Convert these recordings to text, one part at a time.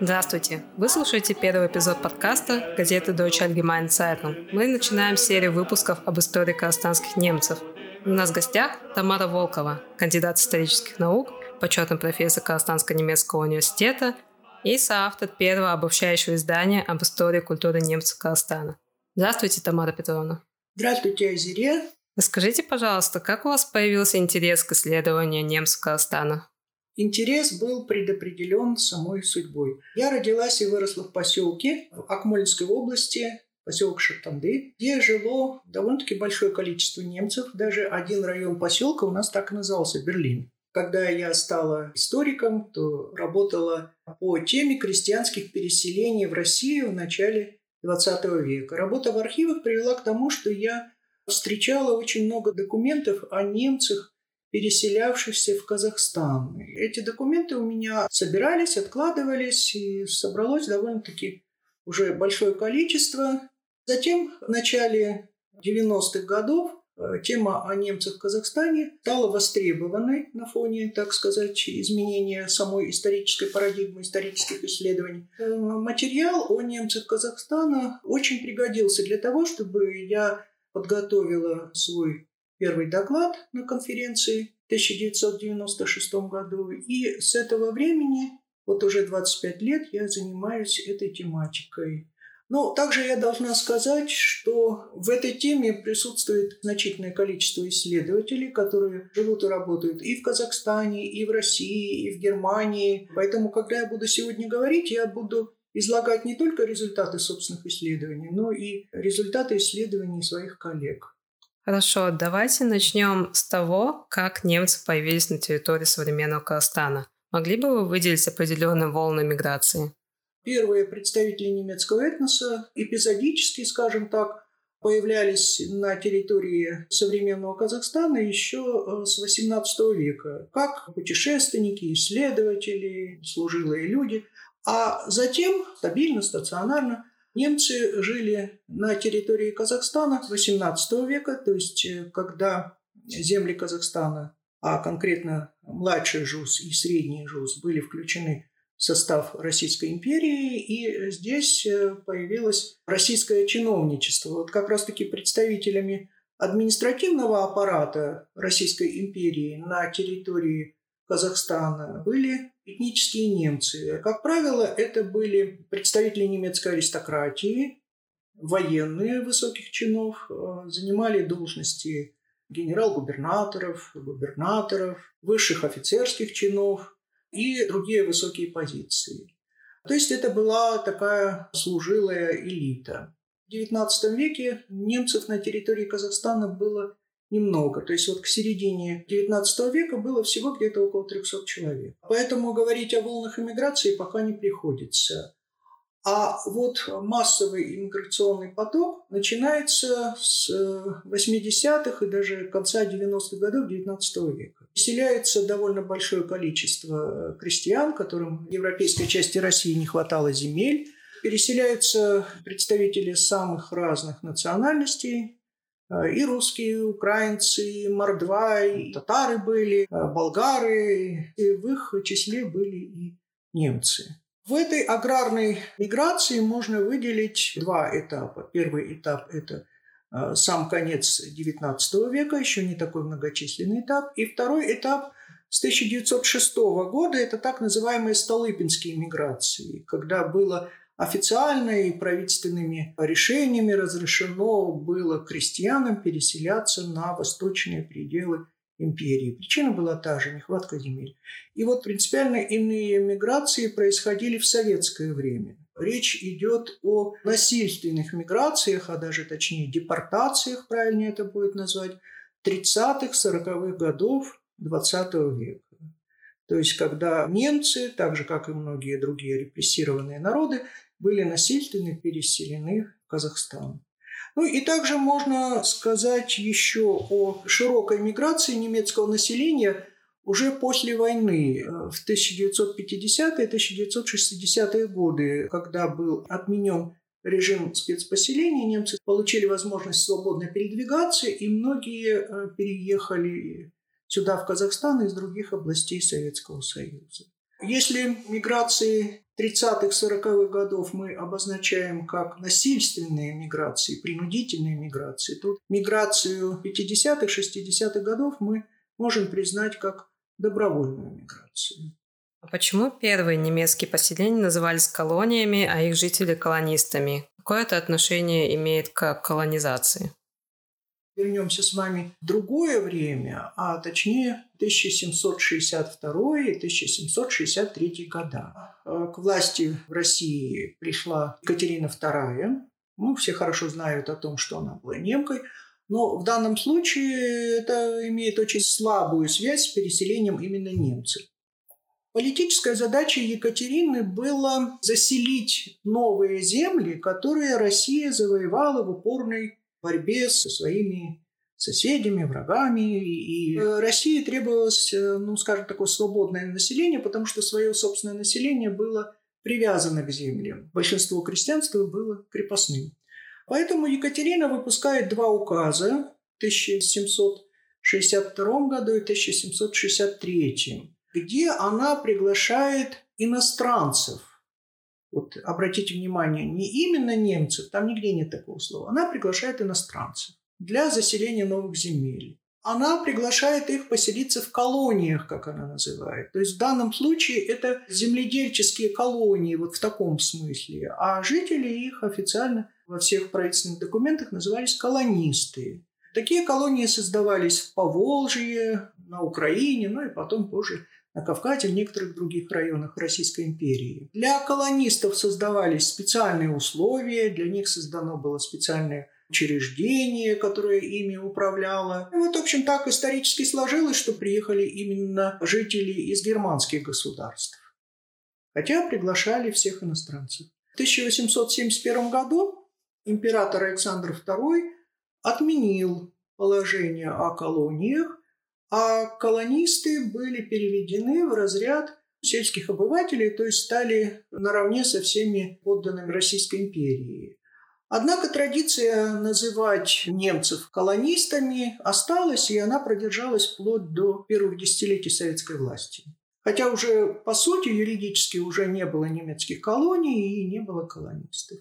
Здравствуйте! Вы слушаете первый эпизод подкаста газеты Deutsche Allgemeine Zeitung. Мы начинаем серию выпусков об истории казахстанских немцев. У нас в гостях Тамара Волкова, кандидат исторических наук, почетный профессор Казахстанско-немецкого университета и соавтор первого обобщающего издания об истории культуры немцев Казахстана. Здравствуйте, Тамара Петровна. Здравствуйте, Азире. Расскажите, пожалуйста, как у вас появился интерес к исследованию немцев Казахстана? Интерес был предопределен самой судьбой. Я родилась и выросла в поселке в Акмолинской области, поселок Шартанды, где жило довольно-таки большое количество немцев. Даже один район поселка у нас так и назывался – Берлин. Когда я стала историком, то работала по теме крестьянских переселений в Россию в начале XX века. Работа в архивах привела к тому, что я встречала очень много документов о немцах, переселявшихся в Казахстан. Эти документы у меня собирались, откладывались, и собралось довольно-таки уже большое количество. Затем в начале 90-х годов э, тема о немцах в Казахстане стала востребованной на фоне, так сказать, изменения самой исторической парадигмы, исторических исследований. Э, материал о немцах Казахстана очень пригодился для того, чтобы я подготовила свой первый доклад на конференции в 1996 году. И с этого времени, вот уже 25 лет, я занимаюсь этой тематикой. Но также я должна сказать, что в этой теме присутствует значительное количество исследователей, которые живут и работают и в Казахстане, и в России, и в Германии. Поэтому, когда я буду сегодня говорить, я буду излагать не только результаты собственных исследований, но и результаты исследований своих коллег. Хорошо, давайте начнем с того, как немцы появились на территории современного Казахстана. Могли бы вы выделить определенные волны миграции? Первые представители немецкого этноса эпизодически, скажем так, появлялись на территории современного Казахстана еще э, с XVIII века, как путешественники, исследователи, служилые люди. А затем стабильно, стационарно Немцы жили на территории Казахстана XVIII века, то есть э, когда земли Казахстана, а конкретно младший ЖУЗ и средний ЖУЗ были включены в состав Российской империи, и здесь э, появилось российское чиновничество. Вот как раз-таки представителями административного аппарата Российской империи на территории Казахстана были этнические немцы. Как правило, это были представители немецкой аристократии, военные высоких чинов, э, занимали должности генерал-губернаторов, губернаторов, высших офицерских чинов и другие высокие позиции. То есть это была такая служилая элита. В XIX веке немцев на территории Казахстана было немного. То есть вот к середине XIX века было всего где-то около 300 человек. Поэтому говорить о волнах иммиграции пока не приходится. А вот массовый иммиграционный поток начинается с 80-х и даже конца 90-х годов XIX века. Поселяется довольно большое количество крестьян, которым в европейской части России не хватало земель. Переселяются представители самых разных национальностей, Э, и русские, украинцы, и мордва, и татары были, э, болгары, и в их числе были и немцы. В этой аграрной миграции можно выделить два этапа. Первый этап – это э, сам конец XIX века, еще не такой многочисленный этап. И второй этап с 1906 года – это так называемые Столыпинские миграции, когда было Официально и правительственными решениями разрешено было крестьянам переселяться на восточные пределы империи. Причина была та же – нехватка земель. И вот принципиально иные миграции происходили в советское время. Речь идет о насильственных миграциях, а даже точнее депортациях, правильнее это будет назвать, 30-х, 40-х годов XX века. То есть, когда немцы, так же как и многие другие репрессированные народы, были насильственно переселены в Казахстан. Ну и также можно сказать еще о широкой миграции немецкого населения уже после войны, э, в 1950-1960-е годы, когда был отменен режим спецпоселения, немцы получили возможность свободно передвигаться, и многие э, переехали сюда, в Казахстан, из других областей Советского Союза. Если миграции 30-х, 40-х годов мы обозначаем как насильственные миграции, принудительные миграции, то миграцию 50-х, 60-х годов мы можем признать как добровольную миграцию. А почему первые немецкие поселения назывались колониями, а их жители – колонистами? Какое это отношение имеет к колонизации? Вернемся с вами в другое время, а точнее 1762 и 1763 года. К власти в России пришла Екатерина II. Ну, все хорошо знают о том, что она была немкой. Но в данном случае это имеет очень слабую связь с переселением именно немцев. Политическая задача Екатерины была заселить новые земли, которые Россия завоевала в упорной борьбе со своими соседями, врагами. И России требовалось, э, ну, скажем, такое свободное население, потому что свое собственное население было привязано к землям. Большинство крестьянства было крепостным. Поэтому Екатерина выпускает два указа в 1762 году и 1763, где она приглашает иностранцев вот обратите внимание, не именно немцев, там нигде нет такого слова. Она приглашает иностранцев для заселения новых земель. Она приглашает их поселиться в колониях, как она называет. То есть в данном случае это земледельческие колонии, вот в таком смысле. А жители их официально во всех правительственных документах назывались колонисты. Такие колонии создавались в Поволжье, на Украине, ну и потом позже на Кавказе, в некоторых других районах Российской империи. Для колонистов создавались специальные условия, для них создано было специальное учреждение, которое ими управляло. И вот, в общем, так исторически сложилось, что приехали именно жители из германских государств. Хотя приглашали всех иностранцев. В 1871 году император Александр II отменил положение о колониях а колонисты были переведены в разряд сельских обывателей, то есть стали наравне со всеми подданными Российской империи. Однако традиция называть немцев колонистами осталась, и она продержалась вплоть до первых десятилетий советской власти. Хотя уже, по сути, юридически уже не было немецких колоний и не было колонистов.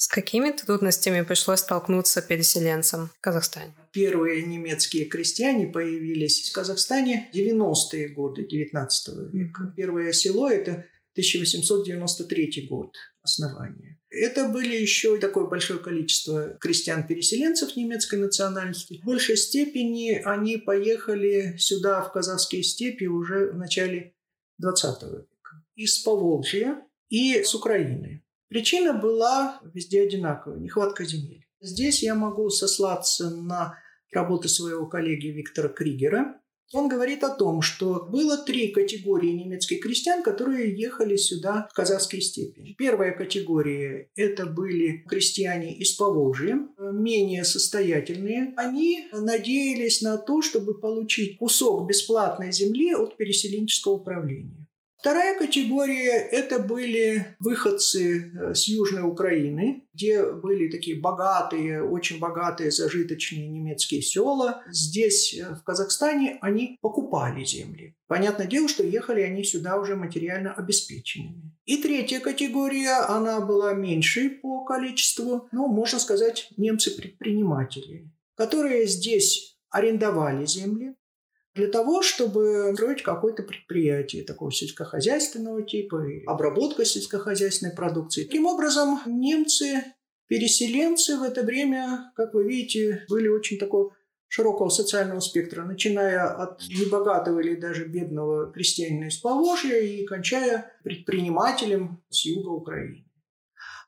С какими трудностями пришлось столкнуться переселенцам в Казахстане? Первые немецкие крестьяне появились в Казахстане в 90-е годы XIX века. Первое село – это 1893 год основания. Это были еще такое большое количество крестьян-переселенцев немецкой национальности. В большей степени они поехали сюда, в казахские степи, уже в начале XX века. Из Поволжья и с Украины. Причина была везде одинаковая – нехватка земель. Здесь я могу сослаться на работы своего коллеги Виктора Кригера. Он говорит о том, что было три категории немецких крестьян, которые ехали сюда, в казахские степи. Первая категория – это были крестьяне из Поволжья, менее состоятельные. Они надеялись на то, чтобы получить кусок бесплатной земли от переселенческого управления. Вторая категория – это были выходцы э, с Южной Украины, где были такие богатые, очень богатые, зажиточные немецкие села. Здесь, э, в Казахстане, они покупали земли. Понятное дело, что ехали они сюда уже материально обеспеченными. И третья категория, она была меньшей по количеству, ну, можно сказать, немцы-предприниматели, которые здесь арендовали земли, для того, чтобы строить какое-то предприятие такого сельскохозяйственного типа, обработка сельскохозяйственной продукции. Таким образом, немцы, переселенцы в это время, как вы видите, были очень такого широкого социального спектра, начиная от небогатого или даже бедного крестьянина из Поволжья и кончая предпринимателем с юга Украины.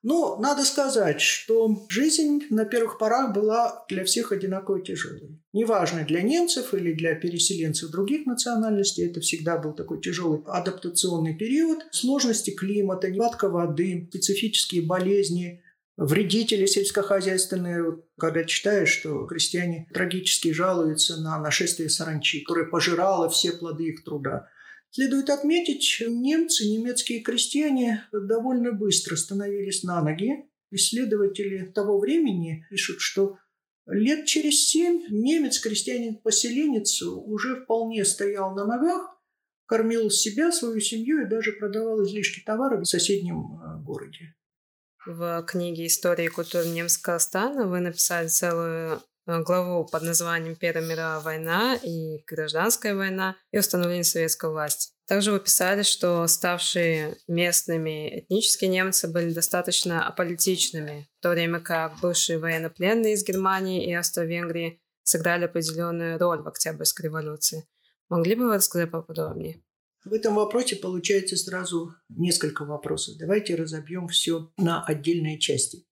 Но надо сказать, что жизнь на первых порах была для всех одинаково тяжелой. Неважно, для немцев или для переселенцев других национальностей, это всегда был такой тяжелый адаптационный период. Сложности климата, нехватка воды, специфические болезни, вредители сельскохозяйственные. Когда читаешь, что крестьяне трагически жалуются на нашествие саранчи, которое пожирало все плоды их труда. Следует отметить, немцы, немецкие крестьяне довольно быстро становились на ноги. Исследователи того времени пишут, что лет через семь немец, крестьянин-поселенец, уже вполне стоял на ногах, кормил себя, свою семью и даже продавал излишки товара в соседнем э, городе. В книге «История и культура немского стана» вы написали целую главу под названием «Первая мировая война» и «Гражданская война» и установление советской власти. Также вы писали, что ставшие местными этнические немцы были достаточно аполитичными, в то время как бывшие военнопленные из Германии и Австро-Венгрии сыграли определенную роль в Октябрьской революции. Могли бы вы рассказать поподробнее? В этом вопросе получается сразу несколько вопросов. Давайте разобьем все на отдельные части.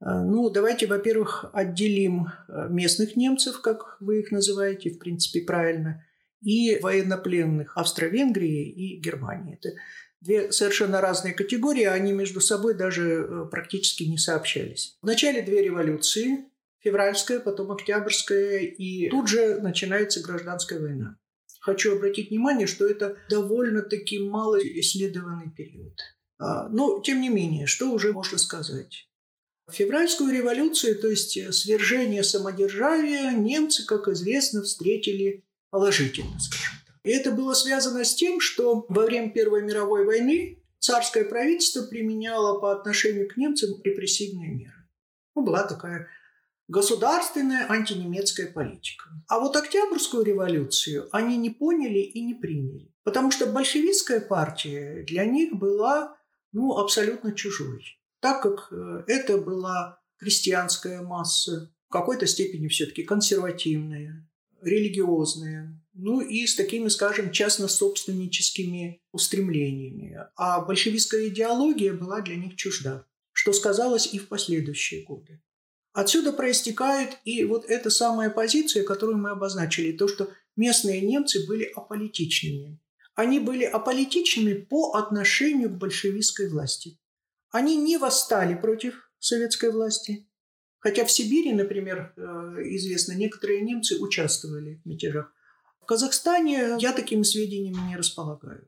А, ну, давайте, во-первых, отделим а, местных немцев, как вы их называете, в принципе, правильно, и военнопленных Австро-Венгрии и Германии. Это две совершенно разные категории, они между собой даже э, практически не сообщались. В начале две революции, февральская, потом октябрьская, и тут же начинается гражданская война. Хочу обратить внимание, что это довольно-таки мало исследованный период. А, но, тем не менее, что уже можно сказать? Февральскую революцию, то есть свержение самодержавия, немцы, как известно, встретили положительно, скажем так. И это было связано с тем, что во время Первой мировой войны царское правительство применяло по отношению к немцам репрессивные меры. Ну, была такая государственная антинемецкая политика. А вот Октябрьскую революцию они не поняли и не приняли. Потому что большевистская партия для них была ну, абсолютно чужой. Так как э, это была крестьянская масса, в какой-то степени все-таки консервативная, религиозная, ну и с такими, скажем, частно-собственническими устремлениями. А большевистская идеология была для них чужда, что сказалось и в последующие годы. Отсюда проистекает и вот эта самая позиция, которую мы обозначили, то, что местные немцы были аполитичными. Они были аполитичными по отношению к большевистской власти. Они не восстали против советской власти, хотя в Сибири, например, э, известно, некоторые немцы участвовали в мятежах. В Казахстане я такими сведениями не располагаю.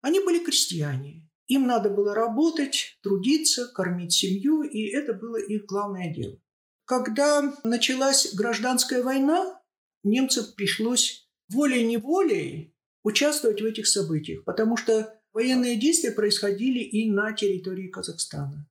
Они были крестьяне. Им надо было работать, трудиться, кормить семью, и это было их главное дело. Когда началась гражданская война, немцам пришлось волей-неволей участвовать в этих событиях, потому что военные действия происходили и на территории Казахстана.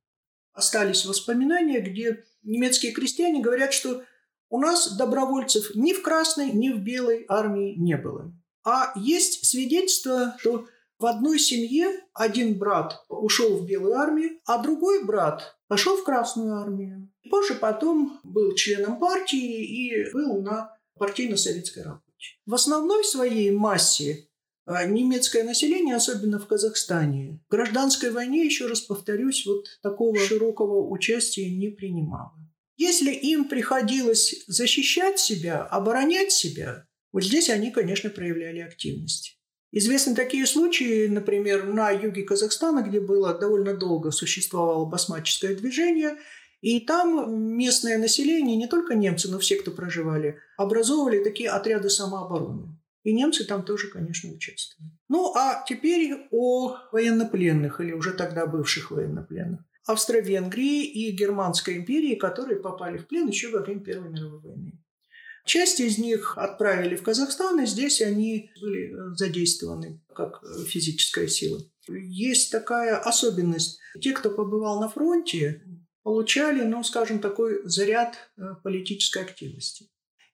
Остались воспоминания, где немецкие крестьяне говорят, что у нас добровольцев ни в красной, ни в белой армии не было. А есть свидетельство, что в одной семье один брат ушел в белую армию, а другой брат пошел в Красную армию. Позже потом был членом партии и был на партийно-советской работе. В основной своей массе немецкое население, особенно в Казахстане, в гражданской войне, еще раз повторюсь, вот такого широкого участия не принимало. Если им приходилось защищать себя, оборонять себя, вот здесь они, конечно, проявляли активность. Известны такие случаи, например, на юге Казахстана, где было довольно долго существовало басмаческое движение, и там местное население, не только немцы, но все, кто проживали, образовывали такие отряды самообороны. И немцы там тоже, конечно, участвовали. Ну, а теперь о военнопленных, или уже тогда бывших военнопленных. Австро-Венгрии и Германской империи, которые попали в плен еще во время Первой мировой войны. Часть из них отправили в Казахстан, и здесь они были э, задействованы как э, физическая сила. Есть такая особенность. Те, кто побывал на фронте, получали, ну, скажем, такой заряд э, политической активности.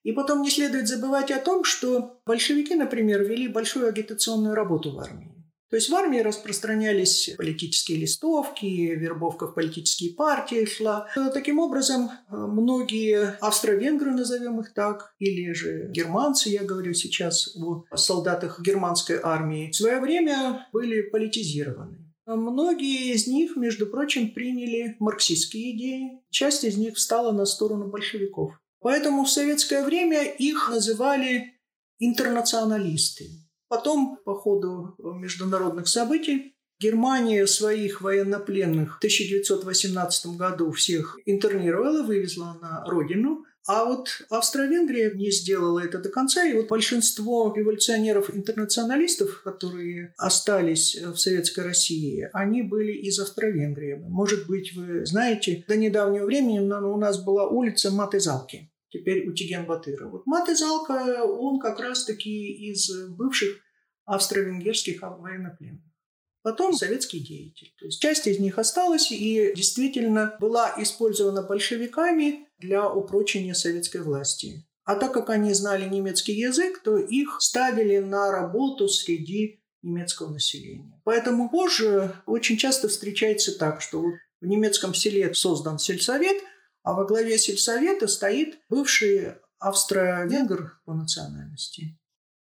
И потом не следует забывать о том, что большевики, например, вели большую агитационную работу в армии. То есть в армии распространялись политические листовки, вербовка в политические партии шла. Таким образом, многие австро-венгры, назовем их так, или же германцы, я говорю сейчас о солдатах германской армии, в свое время были политизированы. Многие из них, между прочим, приняли марксистские идеи. Часть из них встала на сторону большевиков. Поэтому в советское время их называли интернационалисты. Потом, по ходу международных событий, Германия своих военнопленных в 1918 году всех интернировала, вывезла на родину, а вот Австро-Венгрия не сделала это до конца, и вот большинство революционеров-интернационалистов, которые остались в Советской России, они были из Австро-Венгрии. Может быть, вы знаете, до недавнего времени у нас была улица Матызалки теперь у Тиген Батыра. Вот Мат Изалка, он как раз-таки из бывших австро-венгерских военнопленных. Потом советский деятель. То есть часть из них осталась и действительно была использована большевиками для упрочения советской власти. А так как они знали немецкий язык, то их ставили на работу среди немецкого населения. Поэтому позже очень часто встречается так, что в немецком селе создан сельсовет, а во главе сельсовета стоит бывший австро-венгр по национальности.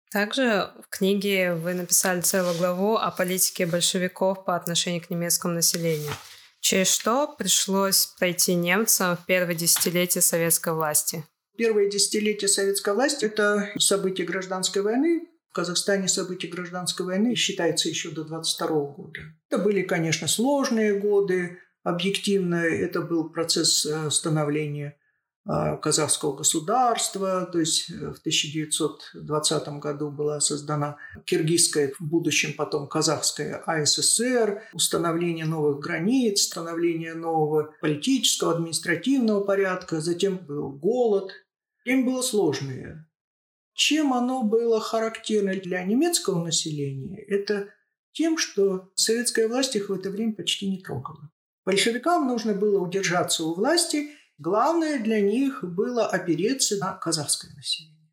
Также в книге вы написали целую главу о политике большевиков по отношению к немецкому населению. Через что пришлось пройти немцам в первое десятилетие советской власти? Первое десятилетие советской власти – это события гражданской войны. В Казахстане события гражданской войны считается еще до 22 года. Это были, конечно, сложные годы. Объективно это был процесс э, становления а, казахского государства, то есть э, в 1920 году была создана киргизская, в будущем потом казахская АССР, установление новых границ, установление нового политического, административного порядка, затем был голод. Им было сложное. Чем оно было характерно для немецкого населения, это тем, что советская власть их в это время почти не трогала. Большевикам нужно было удержаться у власти – Главное для них было опереться на казахское население.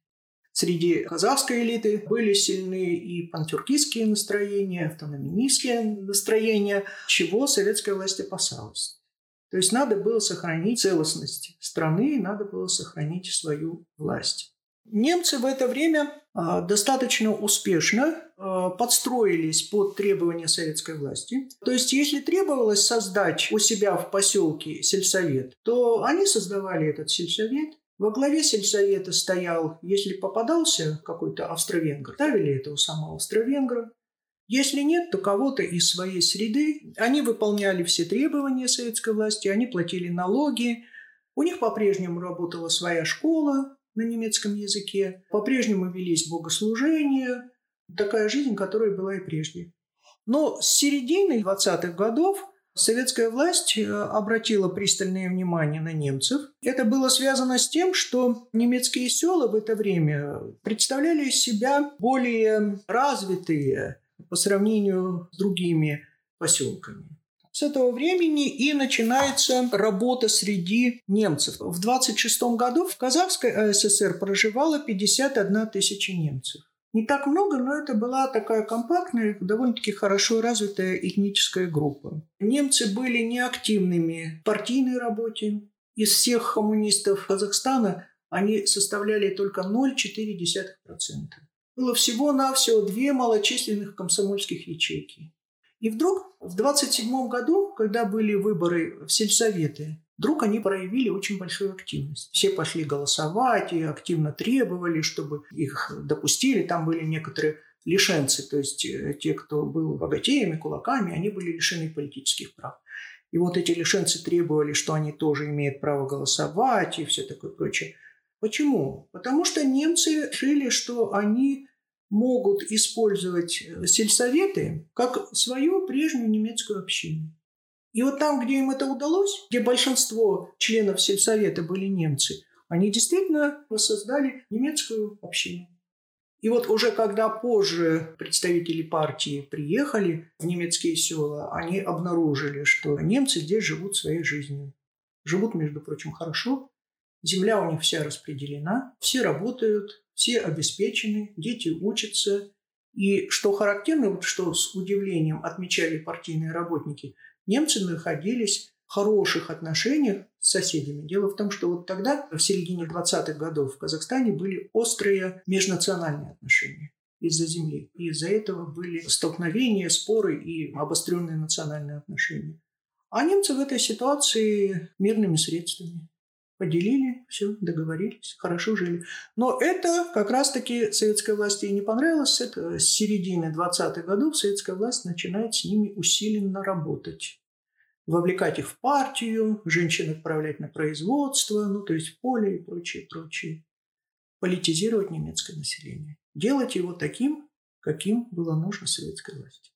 Среди казахской элиты были сильны и пантюркистские настроения, автономистские настроения, чего советская власть опасалась. То есть надо было сохранить целостность страны, надо было сохранить свою власть. Немцы в это время а, достаточно успешно а, подстроились под требования советской власти. То есть, если требовалось создать у себя в поселке сельсовет, то они создавали этот сельсовет. Во главе сельсовета стоял, если попадался какой-то австро-венгр, ставили этого самого австро-венгра. Если нет, то кого-то из своей среды. Они выполняли все требования советской власти, они платили налоги. У них по-прежнему работала своя школа, на немецком языке. По-прежнему велись богослужения. Такая жизнь, которая была и прежде. Но с середины 20-х годов советская власть э, обратила пристальное внимание на немцев. Это было связано с тем, что немецкие села в это время представляли из себя более развитые по сравнению с другими поселками. С этого времени и начинается работа среди немцев. В 26 году в Казахской АССР проживало 51 тысяча немцев. Не так много, но это была такая компактная, довольно-таки хорошо развитая этническая группа. Немцы были неактивными в партийной работе. Из всех коммунистов Казахстана они составляли только 0,4%. Было всего-навсего две малочисленных комсомольских ячейки. И вдруг в 27 году, когда были выборы в сельсоветы, вдруг они проявили очень большую активность. Все пошли голосовать и активно требовали, чтобы их допустили. Там были некоторые лишенцы, то есть э, те, кто был богатеями, кулаками, они были лишены политических прав. И вот эти лишенцы требовали, что они тоже имеют право голосовать и все такое прочее. Почему? Потому что немцы решили, что они могут использовать э, сельсоветы как свою прежнюю немецкую общину. И вот там, где им это удалось, где большинство членов сельсовета были немцы, они действительно воссоздали немецкую общину. И вот уже когда позже представители партии приехали в немецкие села, они обнаружили, что немцы здесь живут своей жизнью. Живут, между прочим, хорошо. Земля у них вся распределена, все работают, все обеспечены, дети учатся. И что характерно, вот что с удивлением отмечали партийные работники, немцы находились в хороших отношениях с соседями. Дело в том, что вот тогда, в середине 20-х годов, в Казахстане были острые межнациональные отношения из-за земли. И из-за этого были столкновения, споры и обостренные национальные отношения. А немцы в этой ситуации мирными средствами поделили, все, договорились, хорошо жили. Но это как раз-таки советской власти и не понравилось. Это с середины 20-х годов советская власть начинает с ними усиленно работать. Вовлекать их в партию, женщин отправлять на производство, ну то есть поле и прочее, прочее. Политизировать немецкое население. Делать его таким, каким было нужно советской власти.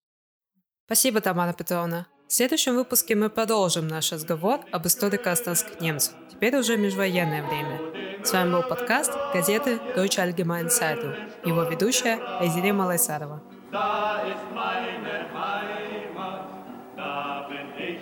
Спасибо, Тамара Петровна. В следующем выпуске мы продолжим наш разговор об историко-островских немцах, теперь уже межвоенное время. С вами был подкаст газеты Deutsche Allgemeine Zeitung, его ведущая Айзере Малайсарова. Da ist meine Heimat, da bin ich